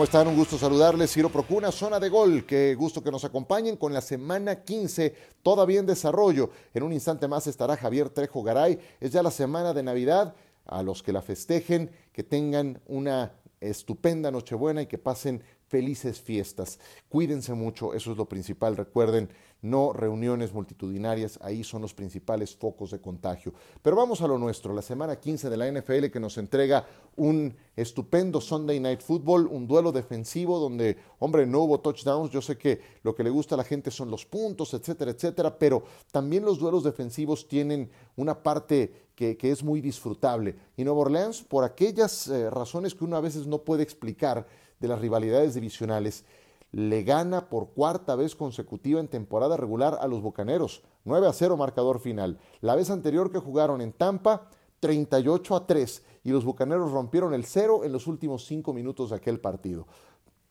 ¿Cómo están? Un gusto saludarles. Ciro Procuna, zona de gol. Qué gusto que nos acompañen con la semana 15 todavía en desarrollo. En un instante más estará Javier Trejo Garay. Es ya la semana de Navidad. A los que la festejen, que tengan una estupenda Nochebuena y que pasen felices fiestas. Cuídense mucho, eso es lo principal. Recuerden, no reuniones multitudinarias, ahí son los principales focos de contagio. Pero vamos a lo nuestro, la semana 15 de la NFL que nos entrega un estupendo Sunday Night Football, un duelo defensivo donde, hombre, no hubo touchdowns, yo sé que lo que le gusta a la gente son los puntos, etcétera, etcétera, pero también los duelos defensivos tienen una parte que, es muy disfrutable. Y Nueva Orleans, por aquellas eh, razones que uno a veces no puede explicar de las rivalidades divisionales, le gana por cuarta vez consecutiva en temporada regular a los Bucaneros. 9 a 0 marcador final. La vez anterior que jugaron en Tampa, 38 a 3 y los Bucaneros rompieron el cero en los últimos cinco minutos de aquel partido.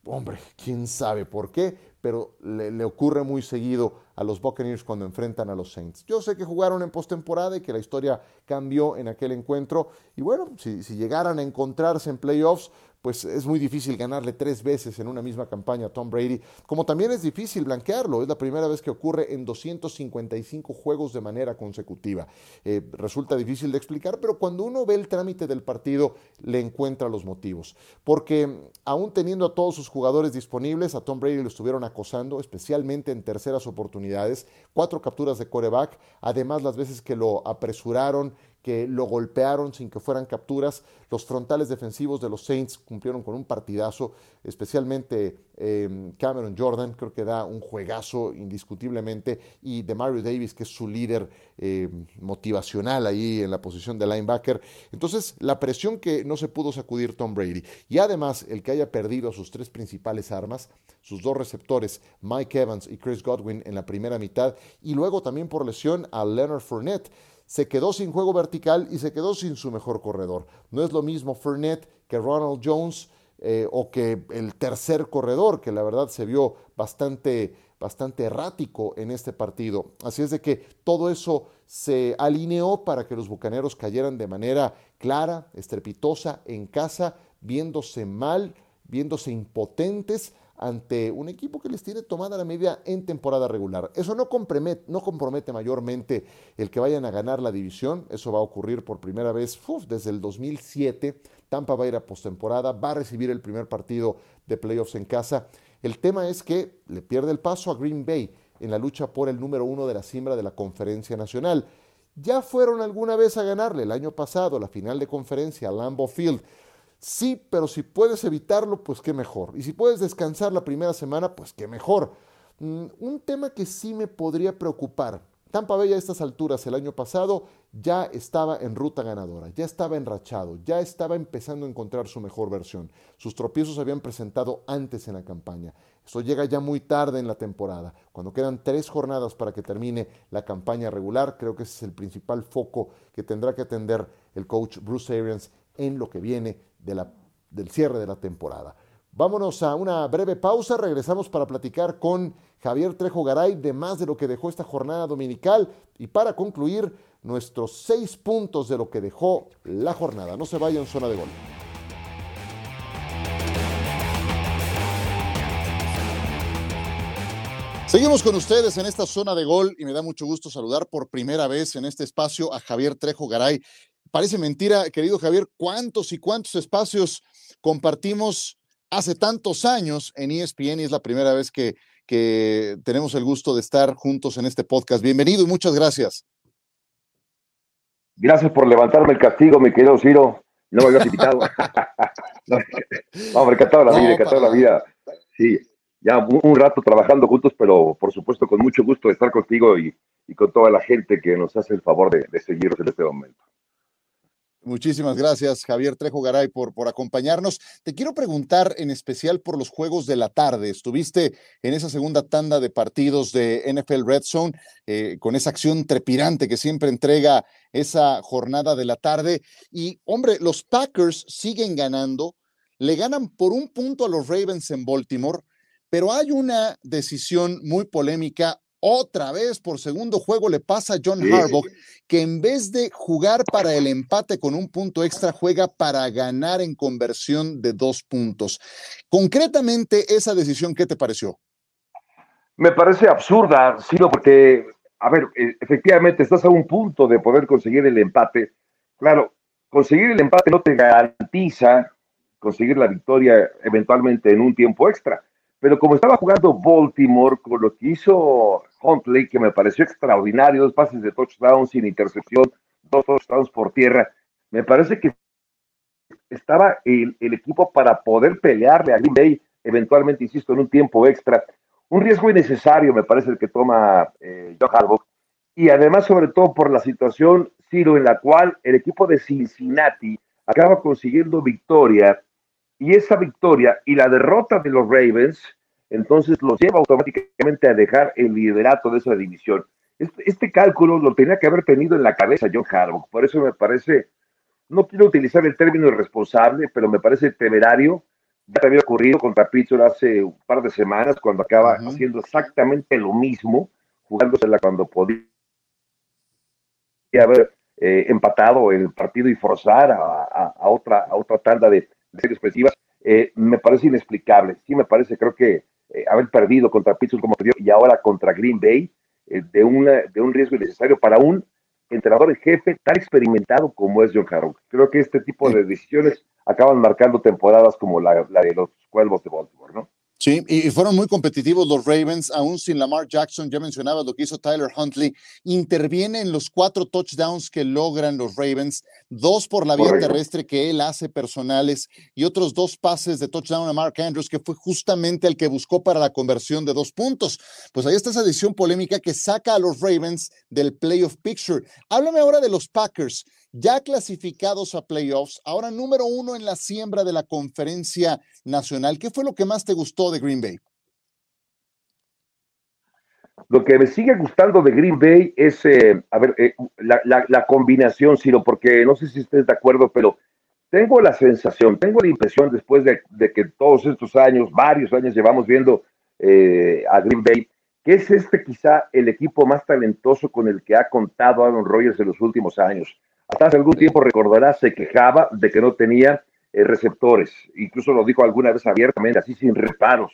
Hombre, quién sabe por qué, pero le, ocurre muy seguido a los Buccaneers cuando enfrentan a los Saints. Yo sé que jugaron en postemporada y que la historia cambió en aquel encuentro. Y bueno, si llegaran a encontrarse en playoffs, pues es muy difícil ganarle tres veces en una misma campaña a Tom Brady, como también es difícil blanquearlo. Es la primera vez que ocurre en 255 juegos de manera consecutiva. Eh, resulta difícil de explicar, pero cuando uno ve el trámite del partido, le encuentra los motivos. Porque aún teniendo a todos sus jugadores disponibles, a Tom Brady lo estuvieron acosando, especialmente en terceras oportunidades, cuatro capturas de coreback, además las veces que lo apresuraron que lo golpearon sin que fueran capturas. Los frontales defensivos de los Saints cumplieron con un partidazo, especialmente em, Cameron Jordan, creo que da un juegazo indiscutiblemente, y de Mario Davis, que es su líder em, motivacional ahí en la posición de linebacker. Entonces, la presión que no se pudo sacudir Tom Brady, y además el que haya perdido sus tres principales armas, sus dos receptores, Mike Evans y Chris Godwin en la primera mitad, y luego también por lesión a Leonard Fournette se quedó sin juego vertical y se quedó sin su mejor corredor. No es lo mismo Fournette que Ronald Jones eh, o que el tercer corredor, que la verdad se vio bastante, bastante errático en este partido. Así es de que todo eso se alineó para que los Bucaneros cayeran de manera clara, estrepitosa, en casa, viéndose mal, viéndose impotentes ante un equipo que les tiene tomada la medida en temporada regular. Eso no compromete, mayormente el que vayan a ganar la división, eso va a ocurrir por primera vez desde el 2007. Tampa va a ir a postemporada, va a recibir el primer partido de playoffs en casa. El tema es que le pierde el paso a Green Bay en la lucha por el número uno de la cimbra de la conferencia nacional. Ya fueron alguna vez a ganarle el año pasado la final de conferencia a Lambeau Field. Sí, pero si puedes evitarlo, pues qué mejor. Y si puedes descansar la primera semana, pues qué mejor. Mm, un tema que sí me podría preocupar. Tampa Bay a estas alturas el año pasado ya estaba en ruta ganadora, ya estaba enrachado, ya estaba empezando a encontrar su mejor versión. Sus tropiezos se habían presentado antes en la campaña. Eso llega ya muy tarde en la temporada. Cuando quedan tres jornadas para que termine la campaña regular, creo que ese es el principal foco que tendrá que atender el coach Bruce Arians en lo que viene del cierre de la temporada. Vámonos a una breve pausa, regresamos para platicar con Javier Trejo Garay de más de lo que dejó esta jornada dominical y para concluir nuestros seis puntos de lo que dejó la jornada. No se vayan, zona de gol. Seguimos con ustedes en esta zona de gol y me da mucho gusto saludar por primera vez en este espacio a Javier Trejo Garay, Parece mentira, querido Javier, cuántos y cuántos espacios compartimos hace tantos años en ESPN y es la primera vez que, que tenemos el gusto de estar juntos en este podcast. Bienvenido y muchas gracias. Gracias por levantarme el castigo, mi querido Ciro. No me habías invitado. no, hombre, encantado la vida, encantado la vida. Sí, ya un, rato trabajando juntos, pero por supuesto con mucho gusto de estar contigo y, con toda la gente que nos hace el favor de, de seguirnos en este momento. Muchísimas gracias, Javier Trejo Garay, por, por acompañarnos. Te quiero preguntar en especial por los juegos de la tarde. Estuviste en esa segunda tanda de partidos de NFL Red Zone, eh, con esa acción trepidante que siempre entrega esa jornada de la tarde. Y, hombre, los Packers siguen ganando, le ganan por un punto a los Ravens en Baltimore, pero hay una decisión muy polémica otra vez por segundo juego le pasa a John Harbaugh, que en vez de jugar para el empate con un punto extra, juega para ganar en conversión de dos puntos. Concretamente, esa decisión, ¿qué te pareció? Me parece absurda, Ciro, porque, a ver, e, efectivamente estás a un punto de poder conseguir el empate. Claro, conseguir el empate no te garantiza conseguir la victoria eventualmente en un tiempo extra pero como estaba jugando Baltimore, con lo que hizo Huntley, que me pareció extraordinario, dos pases de touchdown sin intercepción, dos touchdowns por tierra, me parece que estaba el, equipo para poder pelearle a Green Bay, eventualmente, insisto, en un tiempo extra. Un riesgo innecesario, me parece, el que toma eh, John Harbaugh. Y además, sobre todo por la situación, Ciro, en la cual el equipo de Cincinnati acaba consiguiendo victoria y esa victoria y la derrota de los Ravens, entonces los lleva automáticamente a dejar el liderato de esa división. Este, este, cálculo lo tenía que haber tenido en la cabeza John Harbaugh, por eso me parece, no quiero utilizar el término irresponsable, pero me parece temerario. Ya había ocurrido contra Pittsburgh hace un par de semanas, cuando acaba haciendo exactamente lo mismo, jugándosela cuando podía haber eh, empatado el partido y forzar a, otra, a otra tanda de, expresivas, eh, me parece inexplicable. Sí, me parece, creo que eh, haber perdido contra Pittsburgh como perdió y ahora contra Green Bay, eh, de, una, de un riesgo innecesario para un entrenador en jefe tan experimentado como es John Harrow. Creo que este tipo de decisiones acaban marcando temporadas como la, la de los Cuervos de Baltimore, ¿no? Sí, y fueron muy competitivos los Ravens, aún sin Lamar Jackson, ya mencionaba lo que hizo Tyler Huntley, interviene en los cuatro touchdowns que logran los Ravens, dos por la vía terrestre que él hace personales y otros dos pases de touchdown a Mark Andrews, que fue justamente el que buscó para la conversión de dos puntos. Pues ahí está esa decisión polémica que saca a los Ravens del playoff picture. Háblame ahora de los Packers ya clasificados a playoffs, ahora número uno en la siembra de la conferencia nacional. ¿Qué fue lo que más te gustó de Green Bay? Lo que me sigue gustando de Green Bay es, eh, a ver, eh, la, combinación, Ciro, porque no sé si estés de acuerdo, pero tengo la sensación, tengo la impresión después de, que todos estos años, varios años llevamos viendo eh, a Green Bay, que es este quizá el equipo más talentoso con el que ha contado Aaron Rodgers en los últimos años. Hasta hace algún tiempo, recordarás, se quejaba de que no tenía eh, receptores. Incluso lo dijo alguna vez abiertamente, así sin reparos.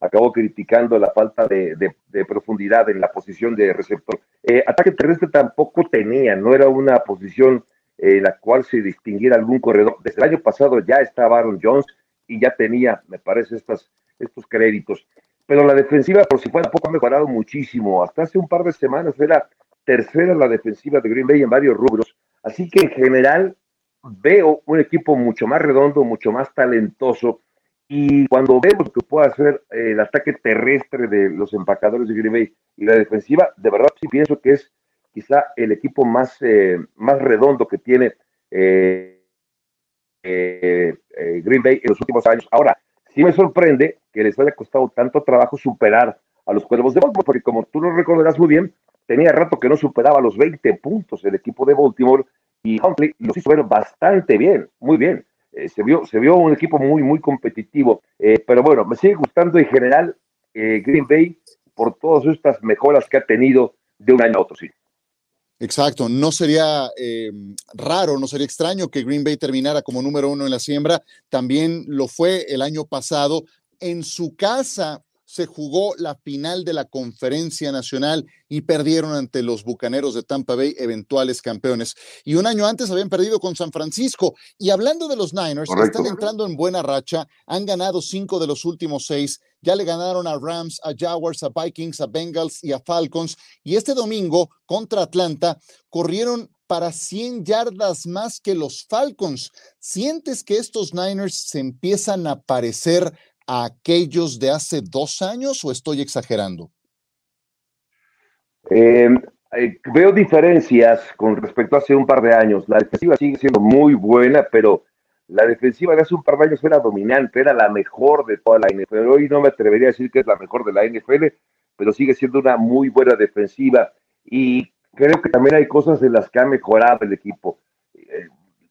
Acabó criticando la falta de, profundidad en la posición de receptor. Eh, ataque terrestre tampoco tenía, no era una posición en la cual se distinguiera algún corredor. Desde el año pasado ya estaba Aaron Jones y ya tenía, me parece, estas, estos créditos. Pero la defensiva, por si fuera poco, ha mejorado muchísimo. Hasta hace un par de semanas era tercera la defensiva de Green Bay en varios rubros Así que en general veo un equipo mucho más redondo, mucho más talentoso. Y cuando vemos que puede hacer eh, el ataque terrestre de los empacadores de Green Bay y la defensiva, de verdad sí pienso que es quizá el equipo más, eh, más redondo que tiene eh, Green Bay en los últimos años. Ahora, sí me sorprende que les haya costado tanto trabajo superar a los cuervos de Baltimore, porque como tú lo recordarás muy bien, tenía rato que no superaba los 20 puntos el equipo de Baltimore y Huntley los hizo ver bastante bien, muy bien. Eh, se, vio, se vio un equipo muy, muy competitivo. Eh, pero bueno, me sigue gustando en general eh, Green Bay por todas estas mejoras que ha tenido de un año a otro, sí. Exacto, no sería raro, no sería extraño que Green Bay terminara como número uno en la siembra. También lo fue el año pasado en su casa se jugó la final de la conferencia nacional y perdieron ante los Bucaneros de Tampa Bay, eventuales campeones. Y un año antes habían perdido con San Francisco. Y hablando de los Niners, están entrando en buena racha, han ganado cinco de los últimos seis, ya le ganaron a Rams, a Jaguars, a Vikings, a Bengals y a Falcons. Y este domingo contra Atlanta corrieron para 100 yardas más que los Falcons. ¿Sientes que estos Niners se empiezan a parecer a aquellos de hace dos años o estoy exagerando? Em, eh, veo diferencias con respecto a hace un par de años. La defensiva sigue siendo muy buena, pero la defensiva de hace un par de años era dominante, era la mejor de toda la NFL. Hoy no me atrevería a decir que es la mejor de la NFL, pero sigue siendo una muy buena defensiva. Y creo que también hay cosas en las que ha mejorado el equipo. Eh,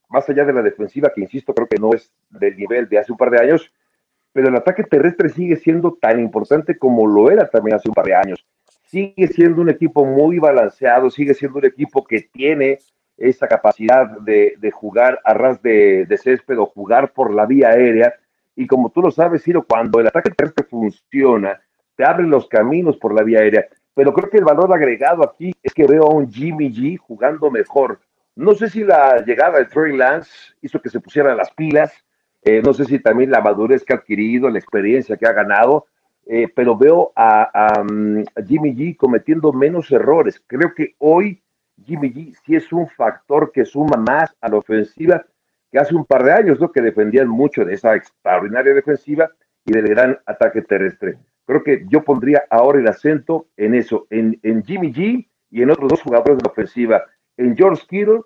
más allá de la defensiva, que insisto, creo que no es del nivel de hace un par de años, pero el ataque terrestre sigue siendo tan importante como lo era también hace un par de años. sigue siendo un equipo muy balanceado, sigue siendo un equipo que tiene esa capacidad de, jugar a ras de, césped o jugar por la vía aérea. Y como tú lo sabes, Ciro, cuando el ataque terrestre funciona, te abren los caminos por la vía aérea. Pero creo que el valor agregado aquí es que veo a un Jimmy G jugando mejor. No sé si la llegada de Trey Lance hizo que se pusieran las pilas, eh, no sé si también la madurez que ha adquirido, la experiencia que ha ganado, eh, pero veo a, mm, a, Jimmy G cometiendo menos errores. Creo que hoy Jimmy G sí es un factor que suma más a la ofensiva que hace un par de años, ¿no? que defendían mucho de esa extraordinaria defensiva y del gran ataque terrestre. Creo que yo pondría ahora el acento en eso, en, en Jimmy G y en otros dos jugadores de la ofensiva, en George Kittle,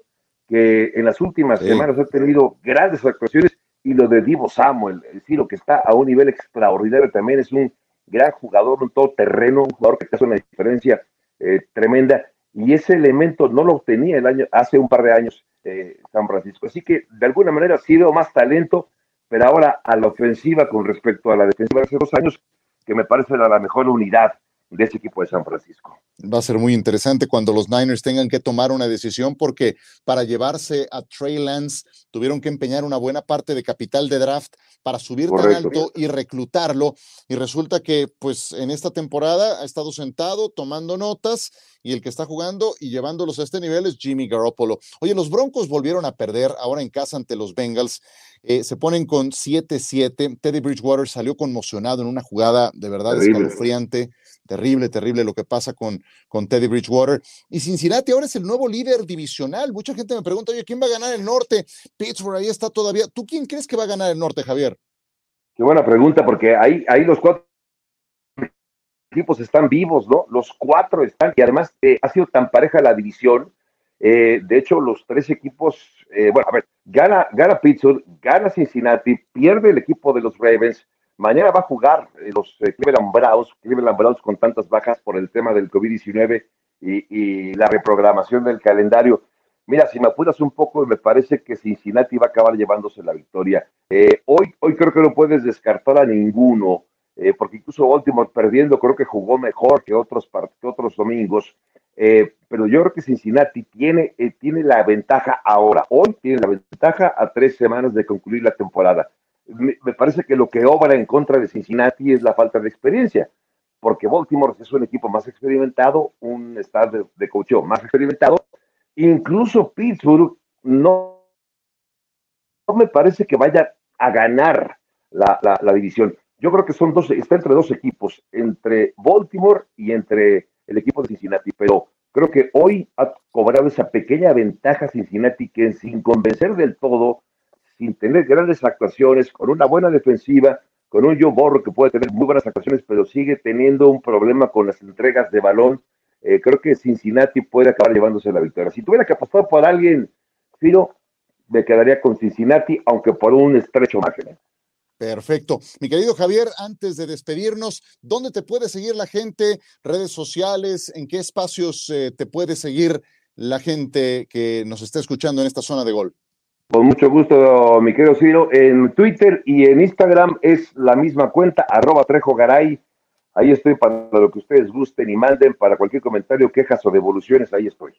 que en las últimas semanas ha tenido grandes actuaciones, y lo de Divo Samuel, es decir, lo que está a un nivel extraordinario también, es un gran jugador, un todoterreno, un jugador que hace una diferencia eh, tremenda y ese elemento no lo obtenía el año, hace un par de años eh, San Francisco. Así que de alguna manera ha sido más talento, pero ahora a la ofensiva con respecto a la defensiva de hace dos años, que me parece la, la mejor unidad de ese equipo de San Francisco. Va a ser muy interesante cuando los Niners tengan que tomar una decisión porque para llevarse a Trey Lance tuvieron que empeñar una buena parte de capital de draft para subir tan alto y reclutarlo. Y resulta que, pues, en esta temporada ha estado sentado tomando notas y el que está jugando y llevándolos a este nivel es Jimmy Garoppolo. Oye, los Broncos volvieron a perder ahora en casa ante los Bengals. Eh, se ponen con 7-7. Teddy Bridgewater salió conmocionado en una jugada de verdad escalofriante. Terrible, terrible lo que pasa con, con Teddy Bridgewater. Y Cincinnati ahora es el nuevo líder divisional. Mucha gente me pregunta, oye, ¿quién va a ganar el norte? Pittsburgh ahí está todavía. ¿Tú quién crees que va a ganar el norte, Javier? Qué buena pregunta, porque ahí, ahí los cuatro equipos están vivos, ¿no? Los cuatro están, y además eh, ha sido tan pareja la división. Eh, de hecho, los tres equipos, eh, bueno, a ver, gana, gana Pittsburgh, gana Cincinnati, pierde el equipo de los Ravens. Mañana va a jugar los Cleveland Browns, Cleveland Browns con tantas bajas por el tema del COVID-19 y, y, la reprogramación del calendario. Mira, si me apuras un poco, me parece que Cincinnati va a acabar llevándose la victoria. hoy, hoy creo que no puedes descartar a ninguno. Eh, porque incluso Baltimore perdiendo creo que jugó mejor que otros, que otros domingos, eh, pero yo creo que Cincinnati tiene, eh, tiene la ventaja ahora, hoy tiene la ventaja a tres semanas de concluir la temporada. Me, parece que lo que obra en contra de Cincinnati es la falta de experiencia, porque Baltimore es un equipo más experimentado, un estado de, de más experimentado, incluso Pittsburgh no, no me parece que vaya a ganar la, la división. Yo creo que son dos, está entre dos equipos, entre Baltimore y entre el equipo de Cincinnati, pero creo que hoy ha cobrado esa pequeña ventaja Cincinnati que sin convencer del todo, sin tener grandes actuaciones, con una buena defensiva, con un Joe Borro que puede tener muy buenas actuaciones, pero sigue teniendo un problema con las entregas de balón. Eh, creo que Cincinnati puede acabar llevándose la victoria. Si tuviera que apostar por alguien, Ciro, me quedaría con Cincinnati, aunque por un estrecho margen. Perfecto. Mi querido Javier, antes de despedirnos, ¿dónde te puede seguir la gente? ¿Redes sociales? ¿En qué espacios eh, te puede seguir la gente que nos está escuchando en esta zona de gol? Con mucho gusto, mi querido Ciro. En Twitter y en Instagram es la misma cuenta, arroba Trejo Garay. Ahí estoy para lo que ustedes gusten y manden, para cualquier comentario, quejas o devoluciones, ahí estoy.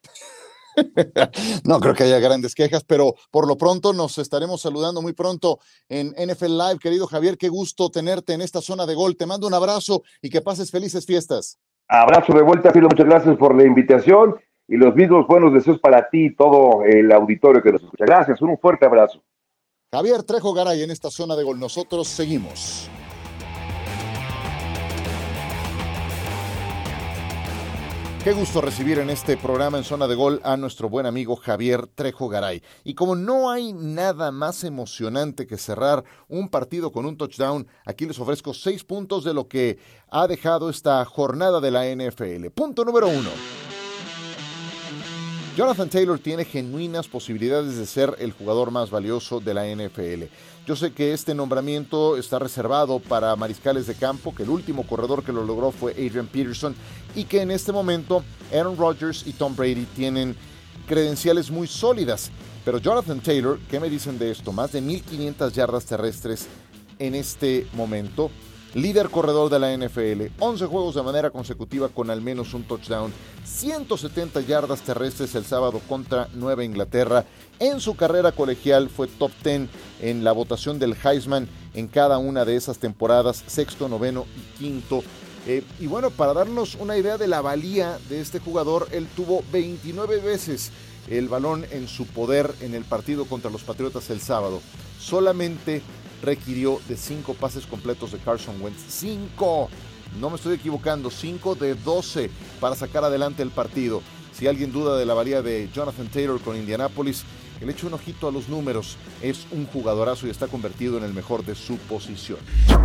no creo que haya grandes quejas, pero por lo pronto nos estaremos saludando muy pronto en NFL Live. Querido Javier, qué gusto tenerte en esta zona de gol. Te mando un abrazo y que pases felices fiestas. Abrazo de vuelta, Filo. Muchas gracias por la invitación y los mismos buenos deseos para ti y todo el auditorio que nos escucha. Gracias, un fuerte abrazo. Javier Trejo Garay en esta zona de gol. Nosotros seguimos. Qué gusto recibir en este programa en zona de gol a nuestro buen amigo Javier Trejo Garay. Y como no hay nada más emocionante que cerrar un partido con un touchdown, aquí les ofrezco seis puntos de lo que ha dejado esta jornada de la NFL. Punto número uno. Jonathan Taylor tiene genuinas posibilidades de ser el jugador más valioso de la NFL. Yo sé que este nombramiento está reservado para mariscales de campo, que el último corredor que lo logró fue Adrian Peterson y que en este momento Aaron Rodgers y Tom Brady tienen credenciales muy sólidas. Pero Jonathan Taylor, ¿qué me dicen de esto? Más de 1.500 yardas terrestres en este momento. Líder corredor de la NFL, 11 juegos de manera consecutiva con al menos un touchdown, 170 yardas terrestres el sábado contra Nueva Inglaterra. En su carrera colegial fue top 10 en la votación del Heisman en cada una de esas temporadas, sexto, noveno y quinto. Eh, y bueno, para darnos una idea de la valía de este jugador, él tuvo 29 veces el balón en su poder en el partido contra los Patriotas el sábado. Solamente requirió de 5 pases completos de Carson Wentz. 5. No me estoy equivocando. 5 de 12 para sacar adelante el partido. Si alguien duda de la valía de Jonathan Taylor con Indianapolis, que le un ojito a los números. Es un jugadorazo y está convertido en el mejor de su posición.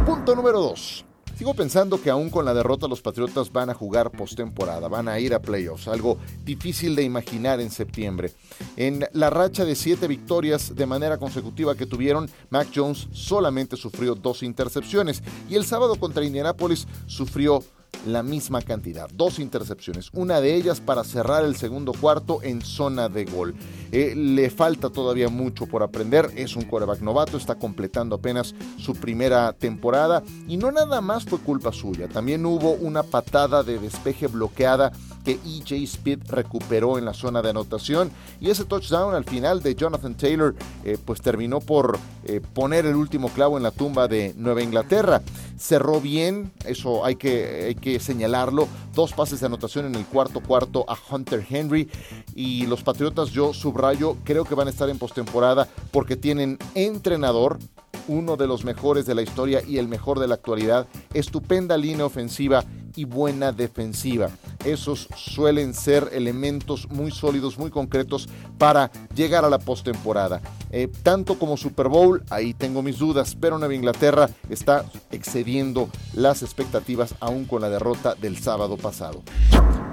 Punto número 2. Sigo pensando que aún con la derrota los Patriotas van a jugar postemporada, van a ir a playoffs, algo difícil de imaginar en septiembre. En la racha de siete victorias de manera consecutiva que tuvieron, Mac Jones solamente sufrió dos intercepciones y el sábado contra Indianapolis sufrió la misma cantidad, dos intercepciones, una de ellas para cerrar el segundo cuarto en zona de gol. Eh, le falta todavía mucho por aprender, es un coreback novato, está completando apenas su primera temporada y no nada más fue culpa suya, también hubo una patada de despeje bloqueada que EJ Speed recuperó en la zona de anotación. Y ese touchdown al final de Jonathan Taylor eh, pues terminó por eh, poner el último clavo en la tumba de Nueva Inglaterra. Cerró bien, eso hay que, hay que señalarlo, dos pases de anotación en el cuarto cuarto a Hunter Henry. Y los Patriotas yo subrayo creo que van a estar en postemporada porque tienen entrenador uno de los mejores de la historia y el mejor de la actualidad, estupenda línea ofensiva y buena defensiva. Esos suelen ser elementos muy sólidos, muy concretos para llegar a la postemporada. Eh, tanto como Super Bowl, ahí tengo mis dudas, pero Nueva Inglaterra está excediendo las expectativas aún con la derrota del sábado pasado.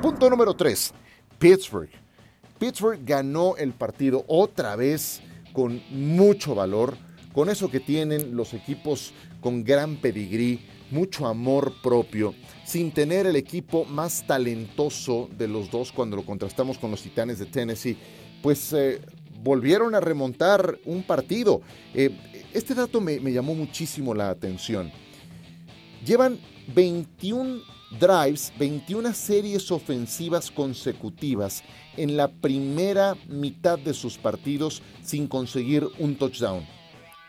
Punto número 3. Pittsburgh. Pittsburgh ganó el partido otra vez con mucho valor, con eso que tienen los equipos con gran pedigrí, mucho amor propio, sin tener el equipo más talentoso de los dos cuando lo contrastamos con los Titanes de Tennessee, pues eh, volvieron a remontar un partido. Eh, este dato me, me llamó muchísimo la atención. Llevan 21 drives, 21 series ofensivas consecutivas en la primera mitad de sus partidos sin conseguir un touchdown.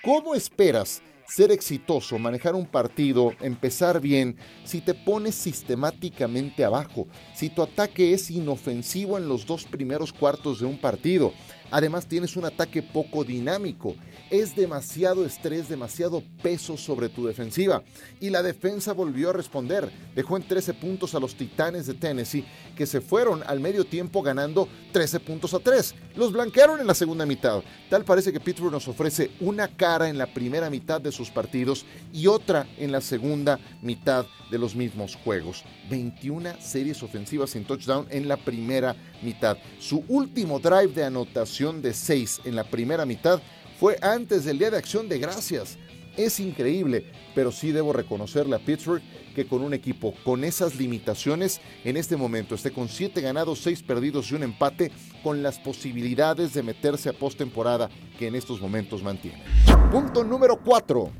¿Cómo esperas ser exitoso, manejar un partido, empezar bien, si te pones sistemáticamente abajo, si tu ataque es inofensivo en los dos primeros cuartos de un partido, además tienes un ataque poco dinámico, es demasiado estrés, demasiado peso sobre tu defensiva. Y la defensa volvió a responder, dejó en 13 puntos a los Titanes de Tennessee, que se fueron al medio tiempo ganando 13 puntos a 3. Los blanquearon en la segunda mitad. Tal parece que Pittsburgh nos ofrece una cara en la primera mitad de sus partidos y otra en la segunda mitad de los mismos juegos. 21 series ofensivas sin touchdown en la primera mitad. Su último drive de anotación de 6 en la primera mitad fue antes del Día de Acción de Gracias. Es increíble, pero sí debo reconocerle a Pittsburgh que con un equipo con esas limitaciones en este momento esté con 7 ganados, 6 perdidos y un empate con las posibilidades de meterse a postemporada que en estos momentos mantiene. Punto número 4.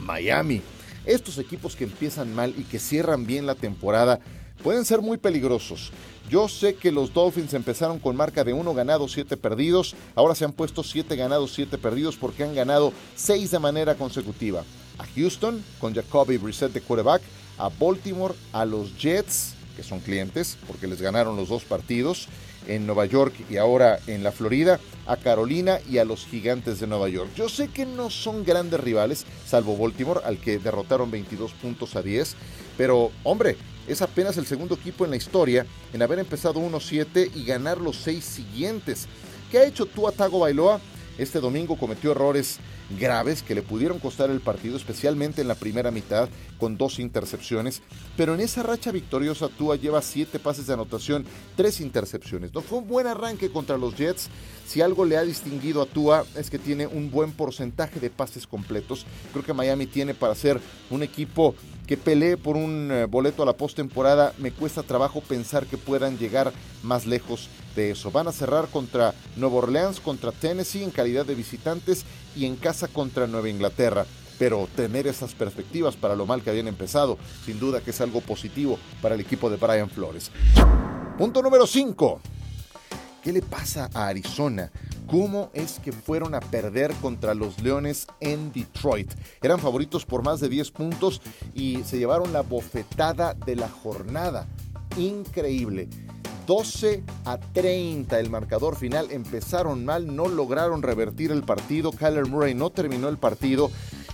Miami. Estos equipos que empiezan mal y que cierran bien la temporada pueden ser muy peligrosos. Yo sé que los Dolphins empezaron con marca de 1 ganado, 7 perdidos. Ahora se han puesto 7 ganados, 7 perdidos porque han ganado 6 de manera consecutiva. A Houston con Jacoby Brissett de quarterback, a Baltimore, a los Jets, que son clientes porque les ganaron los dos partidos, en Nueva York y ahora en la Florida, a Carolina y a los Gigantes de Nueva York. Yo sé que no son grandes rivales, salvo Baltimore, al que derrotaron 22 puntos a 10, pero hombre, es apenas el segundo equipo en la historia en haber empezado 1-7 y ganar los seis siguientes. ¿Qué ha hecho Tua Tago Bailoa? Este domingo cometió errores graves que le pudieron costar el partido, especialmente en la primera mitad, con dos intercepciones. Pero en esa racha victoriosa, Tua lleva siete pases de anotación, tres intercepciones. No fue un buen arranque contra los Jets. Si algo le ha distinguido a Tua es que tiene un buen porcentaje de pases completos. Creo que Miami tiene para ser un equipo que pelee por un eh, boleto a la postemporada, me cuesta trabajo pensar que puedan llegar más lejos de eso. Van a cerrar contra Nueva Orleans, contra Tennessee en calidad de visitantes y en casa contra Nueva Inglaterra. pero tener esas perspectivas para lo mal que habían empezado, sin duda que es algo positivo para el equipo de Brian Flores. Punto número 5. ¿Qué le pasa a Arizona? ¿Cómo es que fueron a perder contra los Leones en Detroit? Eran favoritos por más de 10 puntos y se llevaron la bofetada de la jornada. Increíble. 12 a 30 el marcador final. Empezaron mal, no lograron revertir el partido. Kyler Murray no terminó el partido.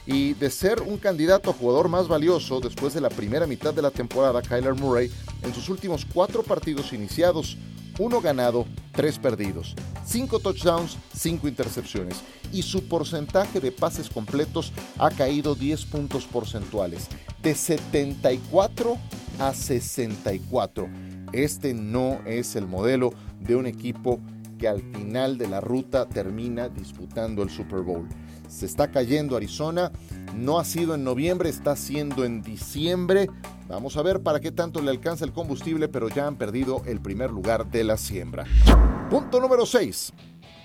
Y de ser un candidato a jugador más valioso después de la primera mitad de la temporada, Kyler Murray, en sus últimos cuatro partidos iniciados, uno ganado, tres perdidos, cinco touchdowns, cinco intercepciones y su porcentaje de pases completos ha caído 10 puntos porcentuales, de 74 a 64. Este no es el modelo de un equipo que al final de la ruta termina disputando el Super Bowl. Se está cayendo Arizona, no ha sido en noviembre, está siendo en diciembre. Vamos a ver para qué tanto le alcanza el combustible, pero ya han perdido el primer lugar de la siembra. Punto número 6.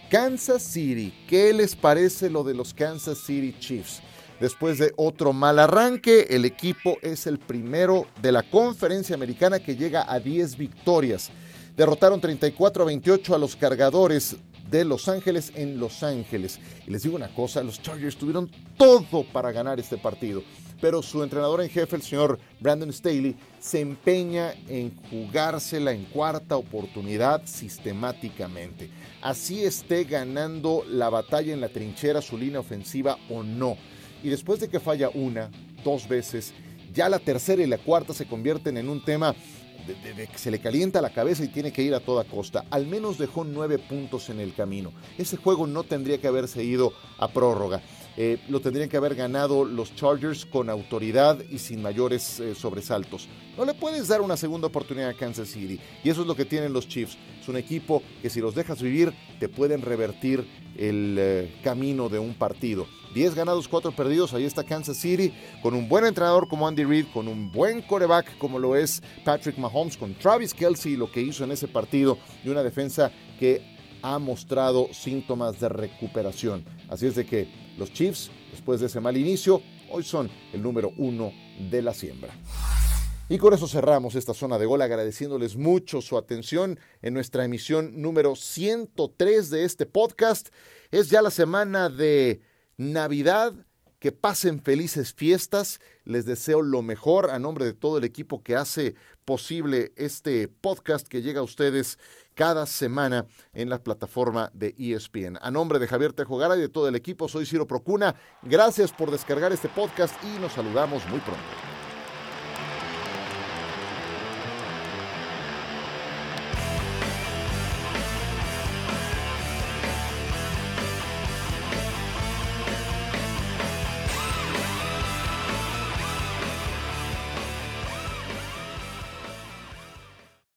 Kansas City. ¿Qué les parece lo de los Kansas City Chiefs? Después de otro mal arranque, el equipo es el primero de la conferencia americana que llega a 10 victorias. Derrotaron 34 a 28 a los cargadores de Los Ángeles en Los Ángeles. Y les digo una cosa, los Chargers tuvieron todo para ganar este partido, pero su entrenador en jefe, el señor Brandon Staley, se empeña en jugársela en cuarta oportunidad sistemáticamente. Así esté ganando la batalla en la trinchera su línea ofensiva o no y después de que falla una, dos veces, ya la tercera y la cuarta se convierten en un tema de, que se le calienta la cabeza y tiene que ir a toda costa. Al menos dejó nueve puntos en el camino. Ese juego no tendría que haberse ido a prórroga. Eh, lo tendrían que haber ganado los Chargers con autoridad y sin mayores eh, sobresaltos. No le puedes dar una segunda oportunidad a Kansas City. Y eso es lo que tienen los Chiefs. Es un equipo que si los dejas vivir, te pueden revertir el eh, camino de un partido. 10 ganados, 4 perdidos. Ahí está Kansas City con un buen entrenador como Andy Reid, con un buen coreback como lo es Patrick Mahomes, con Travis Kelsey y lo que hizo en ese partido y una defensa que ha mostrado síntomas de recuperación. Así es de que los Chiefs, después de ese mal inicio, hoy son el número uno de la siembra. Y con eso cerramos esta zona de gol agradeciéndoles mucho su atención en nuestra emisión número 103 de este podcast. Es ya la semana de Navidad, que pasen felices fiestas. Les deseo lo mejor a nombre de todo el equipo que hace posible este podcast que llega a ustedes cada semana en la plataforma de ESPN. A nombre de Javier Tejogara y de todo el equipo, soy Ciro Procuna. Gracias por descargar este podcast y nos saludamos muy pronto.